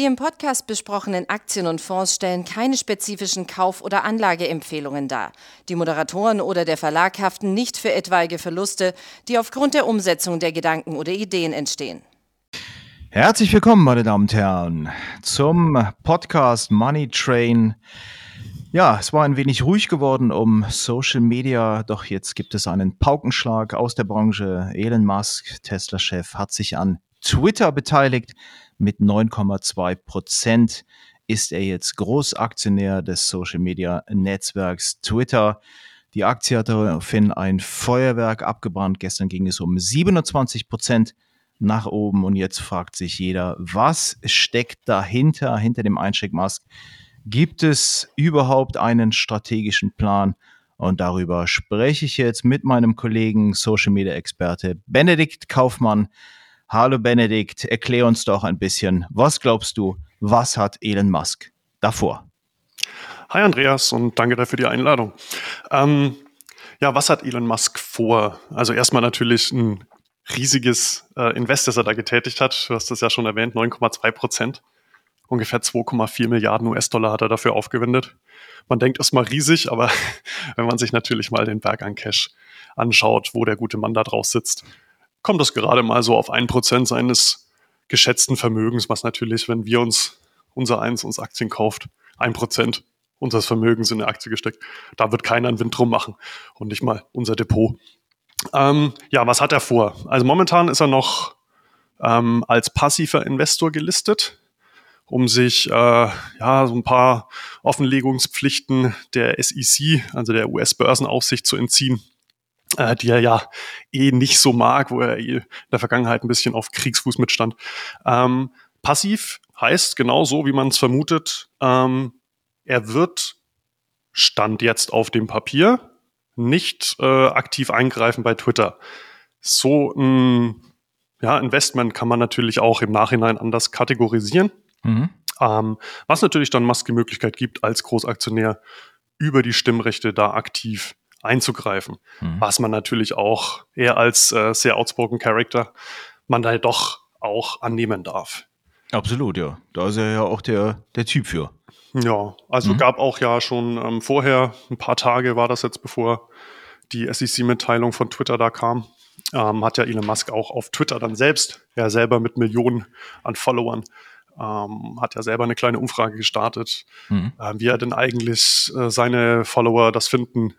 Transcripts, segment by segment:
Die im Podcast besprochenen Aktien und Fonds stellen keine spezifischen Kauf- oder Anlageempfehlungen dar. Die Moderatoren oder der Verlag haften nicht für etwaige Verluste, die aufgrund der Umsetzung der Gedanken oder Ideen entstehen. Herzlich willkommen, meine Damen und Herren, zum Podcast Money Train. Ja, es war ein wenig ruhig geworden um Social Media, doch jetzt gibt es einen Paukenschlag aus der Branche. Elon Musk, Tesla-Chef, hat sich an Twitter beteiligt. Mit 9,2 Prozent ist er jetzt Großaktionär des Social-Media-Netzwerks Twitter. Die Aktie hat daraufhin ein Feuerwerk abgebrannt. Gestern ging es um 27 Prozent nach oben und jetzt fragt sich jeder, was steckt dahinter, hinter dem Einsteck Musk? Gibt es überhaupt einen strategischen Plan? Und darüber spreche ich jetzt mit meinem Kollegen Social Media Experte Benedikt Kaufmann. Hallo Benedikt, erklär uns doch ein bisschen, was glaubst du, was hat Elon Musk davor? Hi Andreas und danke dafür die Einladung. Ähm, ja, was hat Elon Musk vor? Also erstmal natürlich ein riesiges äh, Invest, das er da getätigt hat. Du hast das ja schon erwähnt, 9,2 Prozent. Ungefähr 2,4 Milliarden US-Dollar hat er dafür aufgewendet. Man denkt erstmal riesig, aber wenn man sich natürlich mal den Berg an Cash anschaut, wo der gute Mann da drauf sitzt, kommt das gerade mal so auf ein Prozent seines geschätzten Vermögens, was natürlich, wenn wir uns unser Eins uns Aktien kauft, ein Prozent unseres Vermögens in eine Aktie gesteckt. Da wird keiner einen Wind drum machen und nicht mal unser Depot. Ähm, ja, was hat er vor? Also momentan ist er noch ähm, als passiver Investor gelistet, um sich äh, ja so ein paar Offenlegungspflichten der SEC, also der US-Börsenaufsicht, zu entziehen äh, die er ja eh nicht so mag, wo er eh in der Vergangenheit ein bisschen auf Kriegsfuß mitstand. Ähm, passiv heißt genau so, wie man es vermutet, ähm, er wird Stand jetzt auf dem Papier nicht äh, aktiv eingreifen bei Twitter. So ein ja, Investment kann man natürlich auch im Nachhinein anders kategorisieren. Mhm. Ähm, was natürlich dann Musk die Möglichkeit gibt, als Großaktionär über die Stimmrechte da aktiv einzugreifen, mhm. was man natürlich auch eher als äh, sehr outspoken Character man da doch auch annehmen darf. Absolut, ja. Da ist er ja auch der, der Typ für. Ja, also mhm. gab auch ja schon ähm, vorher, ein paar Tage war das jetzt, bevor die SEC-Mitteilung von Twitter da kam, ähm, hat ja Elon Musk auch auf Twitter dann selbst, ja selber mit Millionen an Followern, ähm, hat ja selber eine kleine Umfrage gestartet, mhm. äh, wie er denn eigentlich äh, seine Follower das finden,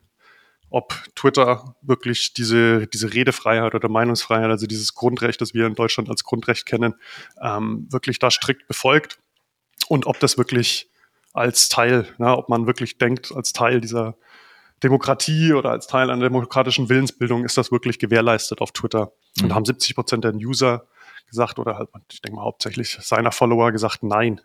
ob Twitter wirklich diese, diese Redefreiheit oder Meinungsfreiheit, also dieses Grundrecht, das wir in Deutschland als Grundrecht kennen, ähm, wirklich da strikt befolgt und ob das wirklich als Teil, na, ob man wirklich denkt, als Teil dieser Demokratie oder als Teil einer demokratischen Willensbildung ist das wirklich gewährleistet auf Twitter. Mhm. Und da haben 70 Prozent der User gesagt oder halt, ich denke mal hauptsächlich seiner Follower gesagt, nein,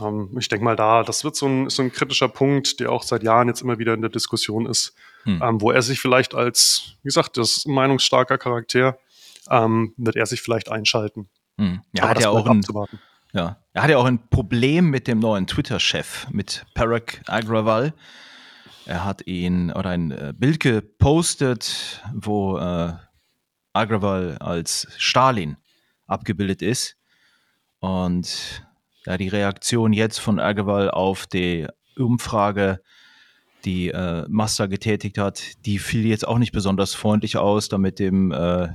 ähm, ich denke mal da, das wird so ein, so ein kritischer Punkt, der auch seit Jahren jetzt immer wieder in der Diskussion ist, hm. ähm, wo er sich vielleicht als, wie gesagt, das meinungsstarker Charakter, ähm, wird er sich vielleicht einschalten. Hm. Ja, hat ja auch ein, ja, er hat ja auch ein Problem mit dem neuen Twitter-Chef, mit Parag Agrawal. Er hat ihn oder ein äh, Bild gepostet, wo äh, Agrawal als Stalin abgebildet ist. Und ja, die Reaktion jetzt von Agrawal auf die Umfrage, die äh, Master getätigt hat, die fiel jetzt auch nicht besonders freundlich aus. Damit dem äh,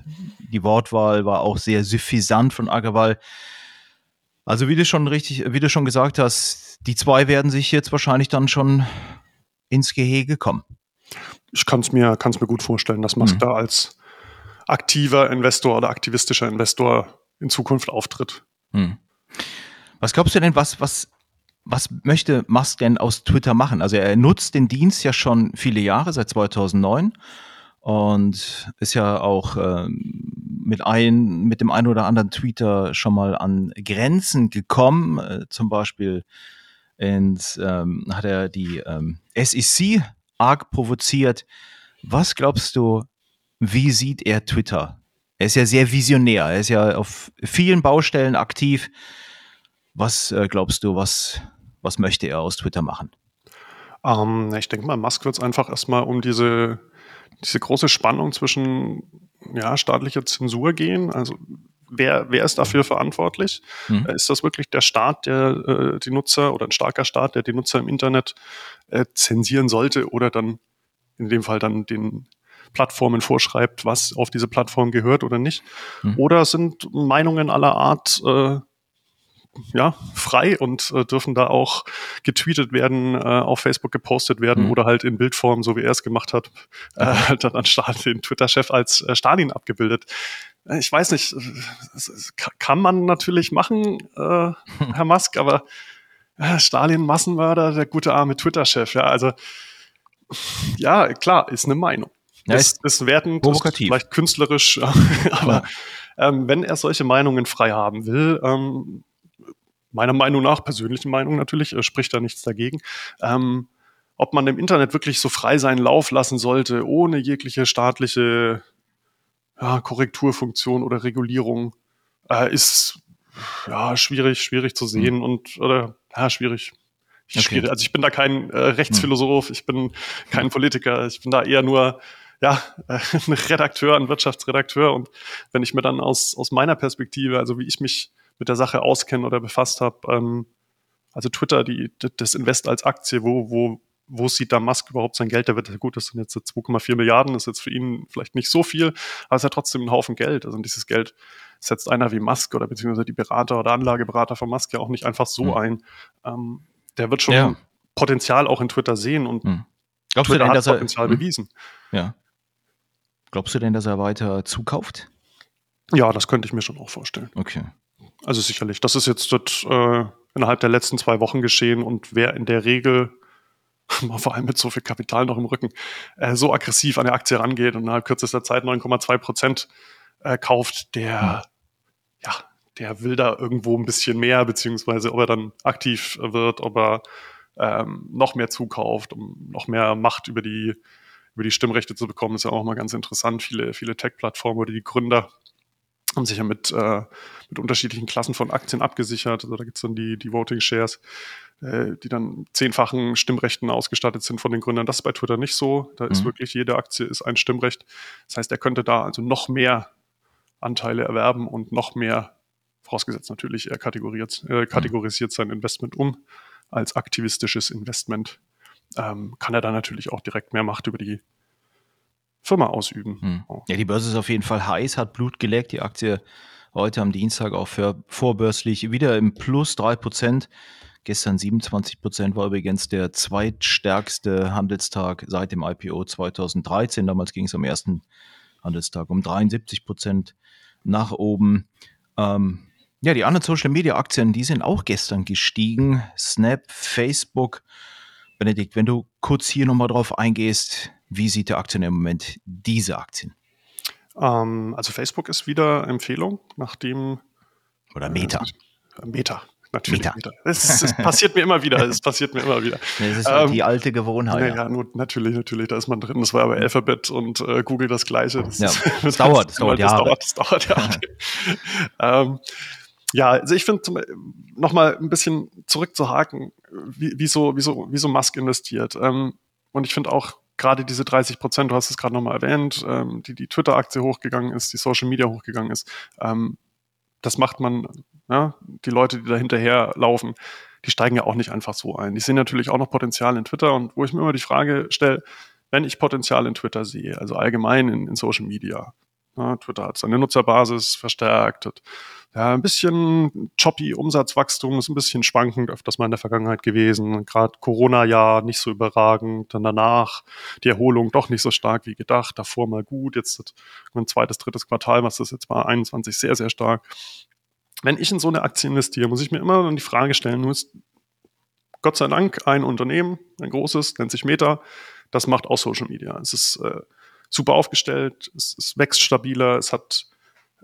die Wortwahl war auch sehr suffisant von Agrawal. Also wie du schon richtig, wie du schon gesagt hast, die zwei werden sich jetzt wahrscheinlich dann schon ins Gehege kommen. Ich kann es mir, kann's mir gut vorstellen, dass Musk mhm. da als aktiver Investor oder aktivistischer Investor in Zukunft auftritt. Mhm. Was glaubst du denn, was, was, was möchte Musk denn aus Twitter machen? Also er nutzt den Dienst ja schon viele Jahre, seit 2009 und ist ja auch äh, mit, ein, mit dem einen oder anderen Tweeter schon mal an Grenzen gekommen. Äh, zum Beispiel ins, ähm, hat er die ähm, SEC arg provoziert. Was glaubst du, wie sieht er Twitter? Er ist ja sehr visionär, er ist ja auf vielen Baustellen aktiv. Was äh, glaubst du, was, was möchte er aus Twitter machen? Ähm, ich denke mal, Musk wird es einfach erstmal um diese, diese große Spannung zwischen ja, staatlicher Zensur gehen. Also wer, wer ist dafür verantwortlich? Mhm. Ist das wirklich der Staat, der äh, die Nutzer oder ein starker Staat, der die Nutzer im Internet äh, zensieren sollte oder dann in dem Fall dann den Plattformen vorschreibt, was auf diese Plattform gehört oder nicht? Mhm. Oder sind Meinungen aller Art äh, ja, frei und äh, dürfen da auch getweetet werden, äh, auf Facebook gepostet werden mhm. oder halt in Bildform, so wie er es gemacht hat, äh, halt dann anstatt den Twitter-Chef als äh, Stalin abgebildet. Äh, ich weiß nicht, kann man natürlich machen, äh, Herr Musk, aber äh, Stalin Massenmörder, der gute arme Twitter-Chef, ja, also ja, klar, ist eine Meinung. Ja, ist, ist wertend, provokativ. Ist vielleicht künstlerisch, aber ähm, wenn er solche Meinungen frei haben will, ähm, meiner Meinung nach, persönlichen Meinung natürlich, äh, spricht da nichts dagegen. Ähm, ob man im Internet wirklich so frei seinen Lauf lassen sollte, ohne jegliche staatliche ja, Korrekturfunktion oder Regulierung, äh, ist ja schwierig, schwierig zu sehen mhm. und oder ja, schwierig. Okay. schwierig. Also ich bin da kein äh, Rechtsphilosoph, ich bin kein Politiker, ich bin da eher nur ja, ein Redakteur, ein Wirtschaftsredakteur. Und wenn ich mir dann aus, aus meiner Perspektive, also wie ich mich mit der Sache auskenne oder befasst habe. Ähm, also Twitter, die, das Invest als Aktie, wo, wo, wo sieht da Musk überhaupt sein Geld? Der wird, gut, das sind jetzt 2,4 Milliarden, das ist jetzt für ihn vielleicht nicht so viel, aber es ist ja trotzdem ein Haufen Geld. Also dieses Geld setzt einer wie Musk oder beziehungsweise die Berater oder Anlageberater von Musk ja auch nicht einfach so mhm. ein. Ähm, der wird schon ja. Potenzial auch in Twitter sehen und mhm. Glaubst Twitter du denn, dass er Potenzial hm? bewiesen. Ja. Glaubst du denn, dass er weiter zukauft? Ja, das könnte ich mir schon auch vorstellen. Okay. Also sicherlich. Das ist jetzt das, äh, innerhalb der letzten zwei Wochen geschehen und wer in der Regel, vor allem mit so viel Kapital noch im Rücken, äh, so aggressiv an der Aktie rangeht und innerhalb kürzester Zeit 9,2 Prozent äh, kauft, der, ja, der will da irgendwo ein bisschen mehr, beziehungsweise ob er dann aktiv wird, ob er ähm, noch mehr zukauft, um noch mehr Macht über die, über die Stimmrechte zu bekommen, ist ja auch mal ganz interessant. Viele, viele Tech-Plattformen oder die Gründer haben sich ja mit, äh, mit unterschiedlichen Klassen von Aktien abgesichert. Also da gibt es dann die, die Voting Shares, äh, die dann zehnfachen Stimmrechten ausgestattet sind von den Gründern. Das ist bei Twitter nicht so. Da mhm. ist wirklich jede Aktie ist ein Stimmrecht. Das heißt, er könnte da also noch mehr Anteile erwerben und noch mehr, vorausgesetzt natürlich, er kategoriert, äh, kategorisiert sein Investment um als aktivistisches Investment. Ähm, kann er dann natürlich auch direkt mehr Macht über die Firma ausüben. Hm. Ja, die Börse ist auf jeden Fall heiß, hat Blut geleckt. Die Aktie heute am Dienstag auch für vorbörslich wieder im Plus 3%. Gestern 27% war übrigens der zweitstärkste Handelstag seit dem IPO 2013. Damals ging es am ersten Handelstag um 73% nach oben. Ähm, ja, die anderen Social Media Aktien, die sind auch gestern gestiegen. Snap, Facebook. Benedikt, wenn du kurz hier nochmal drauf eingehst, wie sieht der Aktien im Moment diese Aktien? Ähm, also Facebook ist wieder Empfehlung, nachdem. Oder Meta. Äh, Meta. Natürlich. Meta. Meta. Es, es, passiert mir immer wieder. Es passiert mir immer wieder. Das ist ähm, die alte Gewohnheit. Ja, nur, natürlich, natürlich. Da ist man drin. Das war aber Alphabet und äh, Google das Gleiche. Das, ja, das, das dauert. Das dauert, das dauert, das dauert, ja. ähm, ja, also ich finde, nochmal ein bisschen zurückzuhaken, wieso, wieso, wieso Musk investiert. Ähm, und ich finde auch, gerade diese 30 Prozent, du hast es gerade nochmal erwähnt, ähm, die die Twitter-Aktie hochgegangen ist, die Social Media hochgegangen ist, ähm, das macht man, ja, die Leute, die da hinterher laufen, die steigen ja auch nicht einfach so ein. Die sehen natürlich auch noch Potenzial in Twitter und wo ich mir immer die Frage stelle, wenn ich Potenzial in Twitter sehe, also allgemein in, in Social Media, ja, Twitter hat seine Nutzerbasis verstärkt, hat ja, ein bisschen choppy Umsatzwachstum, ist ein bisschen schwankend, öfters mal in der Vergangenheit gewesen. Gerade Corona-Jahr nicht so überragend, dann danach die Erholung doch nicht so stark wie gedacht, davor mal gut, jetzt ein zweites, drittes Quartal, was das jetzt war, 21 sehr, sehr stark. Wenn ich in so eine Aktie investiere, muss ich mir immer die Frage stellen, nur ist Gott sei Dank ein Unternehmen, ein großes, nennt sich Meta, das macht auch Social Media. Es ist äh, super aufgestellt, es, es wächst stabiler, es hat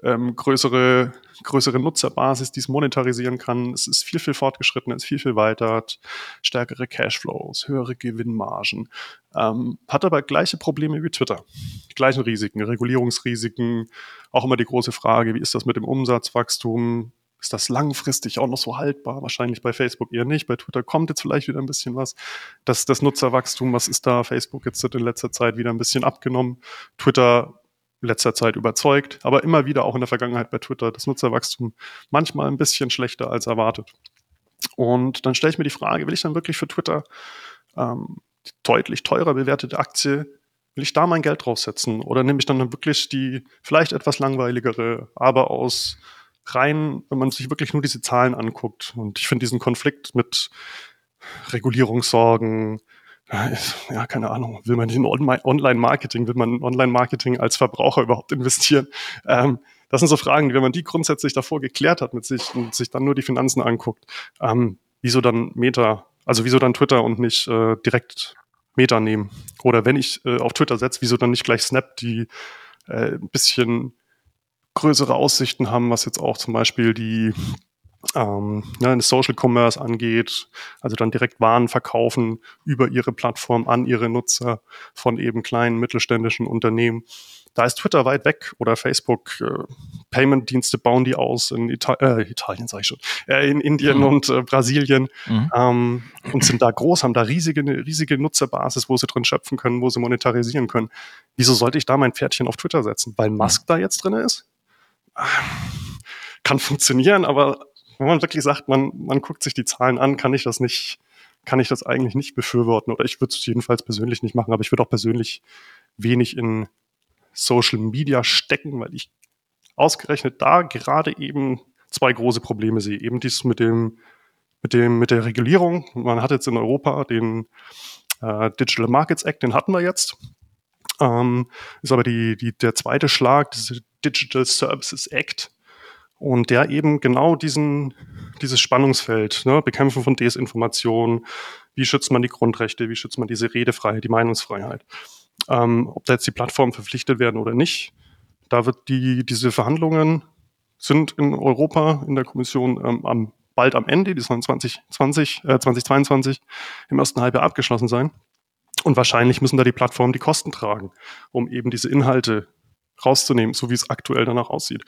ähm, größere, größere Nutzerbasis, die es monetarisieren kann. Es ist viel, viel fortgeschrittener, es ist viel, viel weiter, hat stärkere Cashflows, höhere Gewinnmargen, ähm, hat aber gleiche Probleme wie Twitter. Die gleichen Risiken, Regulierungsrisiken, auch immer die große Frage, wie ist das mit dem Umsatzwachstum? Ist das langfristig auch noch so haltbar? Wahrscheinlich bei Facebook eher nicht. Bei Twitter kommt jetzt vielleicht wieder ein bisschen was. Das, das Nutzerwachstum, was ist da? Facebook jetzt in letzter Zeit wieder ein bisschen abgenommen. Twitter letzter Zeit überzeugt, aber immer wieder auch in der Vergangenheit bei Twitter das Nutzerwachstum manchmal ein bisschen schlechter als erwartet. Und dann stelle ich mir die Frage, will ich dann wirklich für Twitter ähm, deutlich teurer bewertete Aktie, will ich da mein Geld draufsetzen? Oder nehme ich dann wirklich die vielleicht etwas langweiligere, aber aus rein, wenn man sich wirklich nur diese Zahlen anguckt. Und ich finde diesen Konflikt mit Regulierungssorgen, ja, keine Ahnung, will man in Online-Marketing, will man in Online-Marketing als Verbraucher überhaupt investieren? Ähm, das sind so Fragen, wenn man die grundsätzlich davor geklärt hat mit sich und sich dann nur die Finanzen anguckt, ähm, wieso dann Meta, also wieso dann Twitter und nicht äh, direkt Meta nehmen? Oder wenn ich äh, auf Twitter setze, wieso dann nicht gleich Snap, die äh, ein bisschen größere Aussichten haben, was jetzt auch zum Beispiel die ähm, ja, Social Commerce angeht, also dann direkt Waren verkaufen über ihre Plattform an ihre Nutzer von eben kleinen mittelständischen Unternehmen. Da ist Twitter weit weg oder Facebook. Äh, Payment-Dienste bauen die aus in Ita äh, Italien, sage ich schon, äh, in Indien mhm. und äh, Brasilien mhm. ähm, und sind da groß, haben da riesige, riesige Nutzerbasis, wo sie drin schöpfen können, wo sie monetarisieren können. Wieso sollte ich da mein Pferdchen auf Twitter setzen? Weil Musk da jetzt drin ist? Kann funktionieren, aber wenn man wirklich sagt, man, man guckt sich die Zahlen an, kann ich das nicht, kann ich das eigentlich nicht befürworten. Oder ich würde es jedenfalls persönlich nicht machen, aber ich würde auch persönlich wenig in Social Media stecken, weil ich ausgerechnet da gerade eben zwei große Probleme sehe. Eben dies mit dem, mit dem, mit der Regulierung. Man hat jetzt in Europa den äh, Digital Markets Act, den hatten wir jetzt. Ähm, ist aber die, die, der zweite Schlag, diese Digital Services Act. Und der eben genau diesen, dieses Spannungsfeld, ne, Bekämpfen von Desinformation, wie schützt man die Grundrechte, wie schützt man diese Redefreiheit, die Meinungsfreiheit, ähm, ob da jetzt die Plattformen verpflichtet werden oder nicht. Da wird die, diese Verhandlungen sind in Europa in der Kommission ähm, am, bald am Ende, die sollen 2020, äh, 2022 im ersten Halbjahr abgeschlossen sein. Und wahrscheinlich müssen da die Plattformen die Kosten tragen, um eben diese Inhalte rauszunehmen, so wie es aktuell danach aussieht.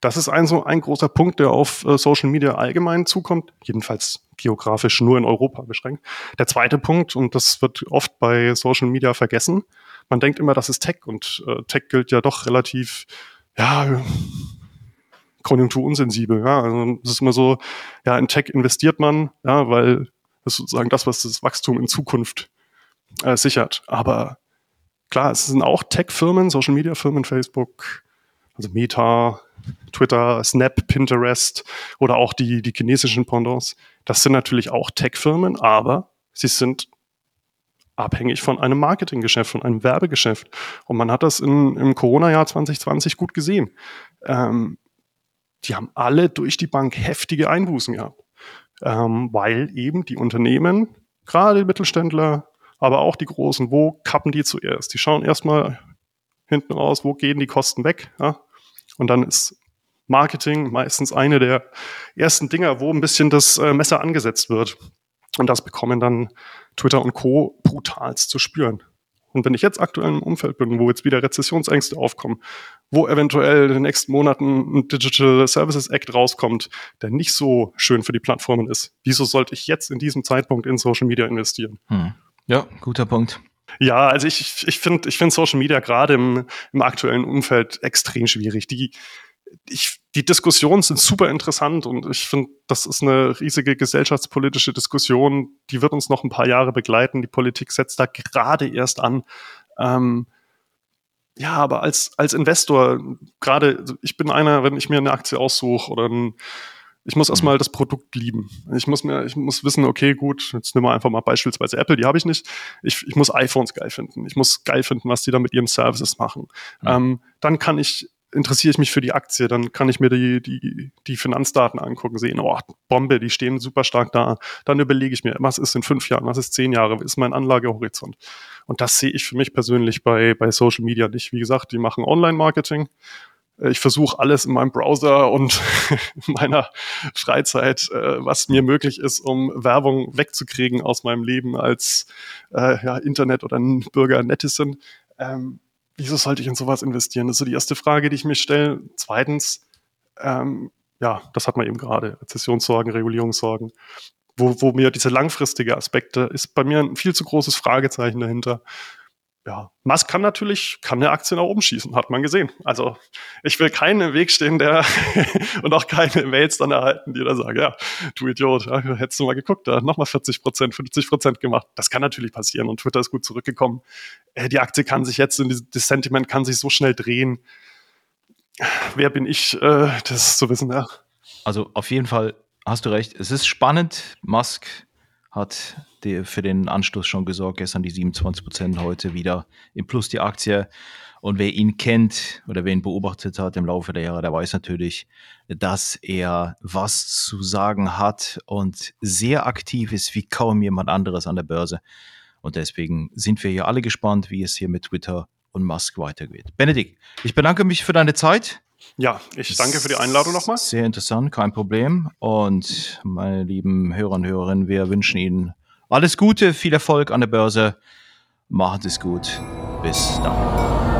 Das ist ein so ein großer Punkt, der auf äh, Social Media allgemein zukommt, jedenfalls geografisch nur in Europa beschränkt. Der zweite Punkt, und das wird oft bei Social Media vergessen, man denkt immer, das ist Tech und äh, Tech gilt ja doch relativ, ja, konjunkturunsensibel. Ja, also es ist immer so, ja, in Tech investiert man, ja, weil das ist sozusagen das, was das Wachstum in Zukunft äh, sichert. Aber klar, es sind auch Tech-Firmen, Social-Media-Firmen, Facebook, also Meta, Twitter, Snap, Pinterest oder auch die, die chinesischen Pendants. Das sind natürlich auch Tech-Firmen, aber sie sind abhängig von einem Marketinggeschäft, von einem Werbegeschäft. Und man hat das in, im Corona-Jahr 2020 gut gesehen. Ähm, die haben alle durch die Bank heftige Einbußen gehabt, ähm, weil eben die Unternehmen, gerade Mittelständler, aber auch die Großen, wo kappen die zuerst? Die schauen erstmal hinten raus, wo gehen die Kosten weg? Ja? Und dann ist Marketing meistens eine der ersten Dinger, wo ein bisschen das äh, Messer angesetzt wird. Und das bekommen dann Twitter und Co. brutalst zu spüren. Und wenn ich jetzt aktuell im Umfeld bin, wo jetzt wieder Rezessionsängste aufkommen, wo eventuell in den nächsten Monaten ein Digital Services Act rauskommt, der nicht so schön für die Plattformen ist, wieso sollte ich jetzt in diesem Zeitpunkt in Social Media investieren? Hm. Ja, guter Punkt. Ja, also ich, ich finde ich find Social Media gerade im, im aktuellen Umfeld extrem schwierig. Die, ich, die Diskussionen sind super interessant und ich finde, das ist eine riesige gesellschaftspolitische Diskussion, die wird uns noch ein paar Jahre begleiten. Die Politik setzt da gerade erst an. Ähm, ja, aber als, als Investor, gerade, also ich bin einer, wenn ich mir eine Aktie aussuche oder ein, ich muss erstmal mhm. das Produkt lieben. Ich muss mir, ich muss wissen, okay, gut, jetzt nehmen wir einfach mal beispielsweise Apple, die habe ich nicht. Ich, ich muss iPhones geil finden. Ich muss geil finden, was die da mit ihren Services machen. Mhm. Ähm, dann kann ich interessiere ich mich für die Aktie, dann kann ich mir die, die, die Finanzdaten angucken, sehen, oh, Bombe, die stehen super stark da. Dann überlege ich mir, was ist in fünf Jahren, was ist zehn Jahre, was ist mein Anlagehorizont? Und das sehe ich für mich persönlich bei, bei Social Media nicht. Wie gesagt, die machen Online-Marketing. Äh, ich versuche alles in meinem Browser und in meiner Freizeit, äh, was mir möglich ist, um Werbung wegzukriegen aus meinem Leben als äh, ja, Internet- oder Bürger Netizen. Ähm, wieso sollte ich in sowas investieren? Das ist so die erste Frage, die ich mir stelle. Zweitens, ähm, ja, das hat man eben gerade, Rezessionssorgen, Regulierungssorgen, wo, wo mir diese langfristige Aspekte ist bei mir ein viel zu großes Fragezeichen dahinter ja, Musk kann natürlich, kann eine Aktie nach oben schießen, hat man gesehen. Also ich will keinen im Weg stehen, der und auch keine Mails dann erhalten, die da sagen, ja, du Idiot, ja, hättest du mal geguckt, da nochmal 40 Prozent, 50 Prozent gemacht. Das kann natürlich passieren und Twitter ist gut zurückgekommen. Äh, die Aktie kann sich jetzt, das Sentiment kann sich so schnell drehen. Wer bin ich, äh, das zu wissen, ja. Also auf jeden Fall hast du recht. Es ist spannend. Musk hat die, für den Anstoß schon gesorgt. Gestern die 27 Prozent, heute wieder im Plus die Aktie. Und wer ihn kennt oder wer ihn beobachtet hat im Laufe der Jahre, der weiß natürlich, dass er was zu sagen hat und sehr aktiv ist wie kaum jemand anderes an der Börse. Und deswegen sind wir hier alle gespannt, wie es hier mit Twitter und Musk weitergeht. Benedikt, ich bedanke mich für deine Zeit. Ja, ich danke für die Einladung nochmal. Sehr interessant, kein Problem. Und meine lieben Hörer und Hörerinnen, wir wünschen Ihnen alles Gute, viel Erfolg an der Börse. Macht es gut. Bis dann.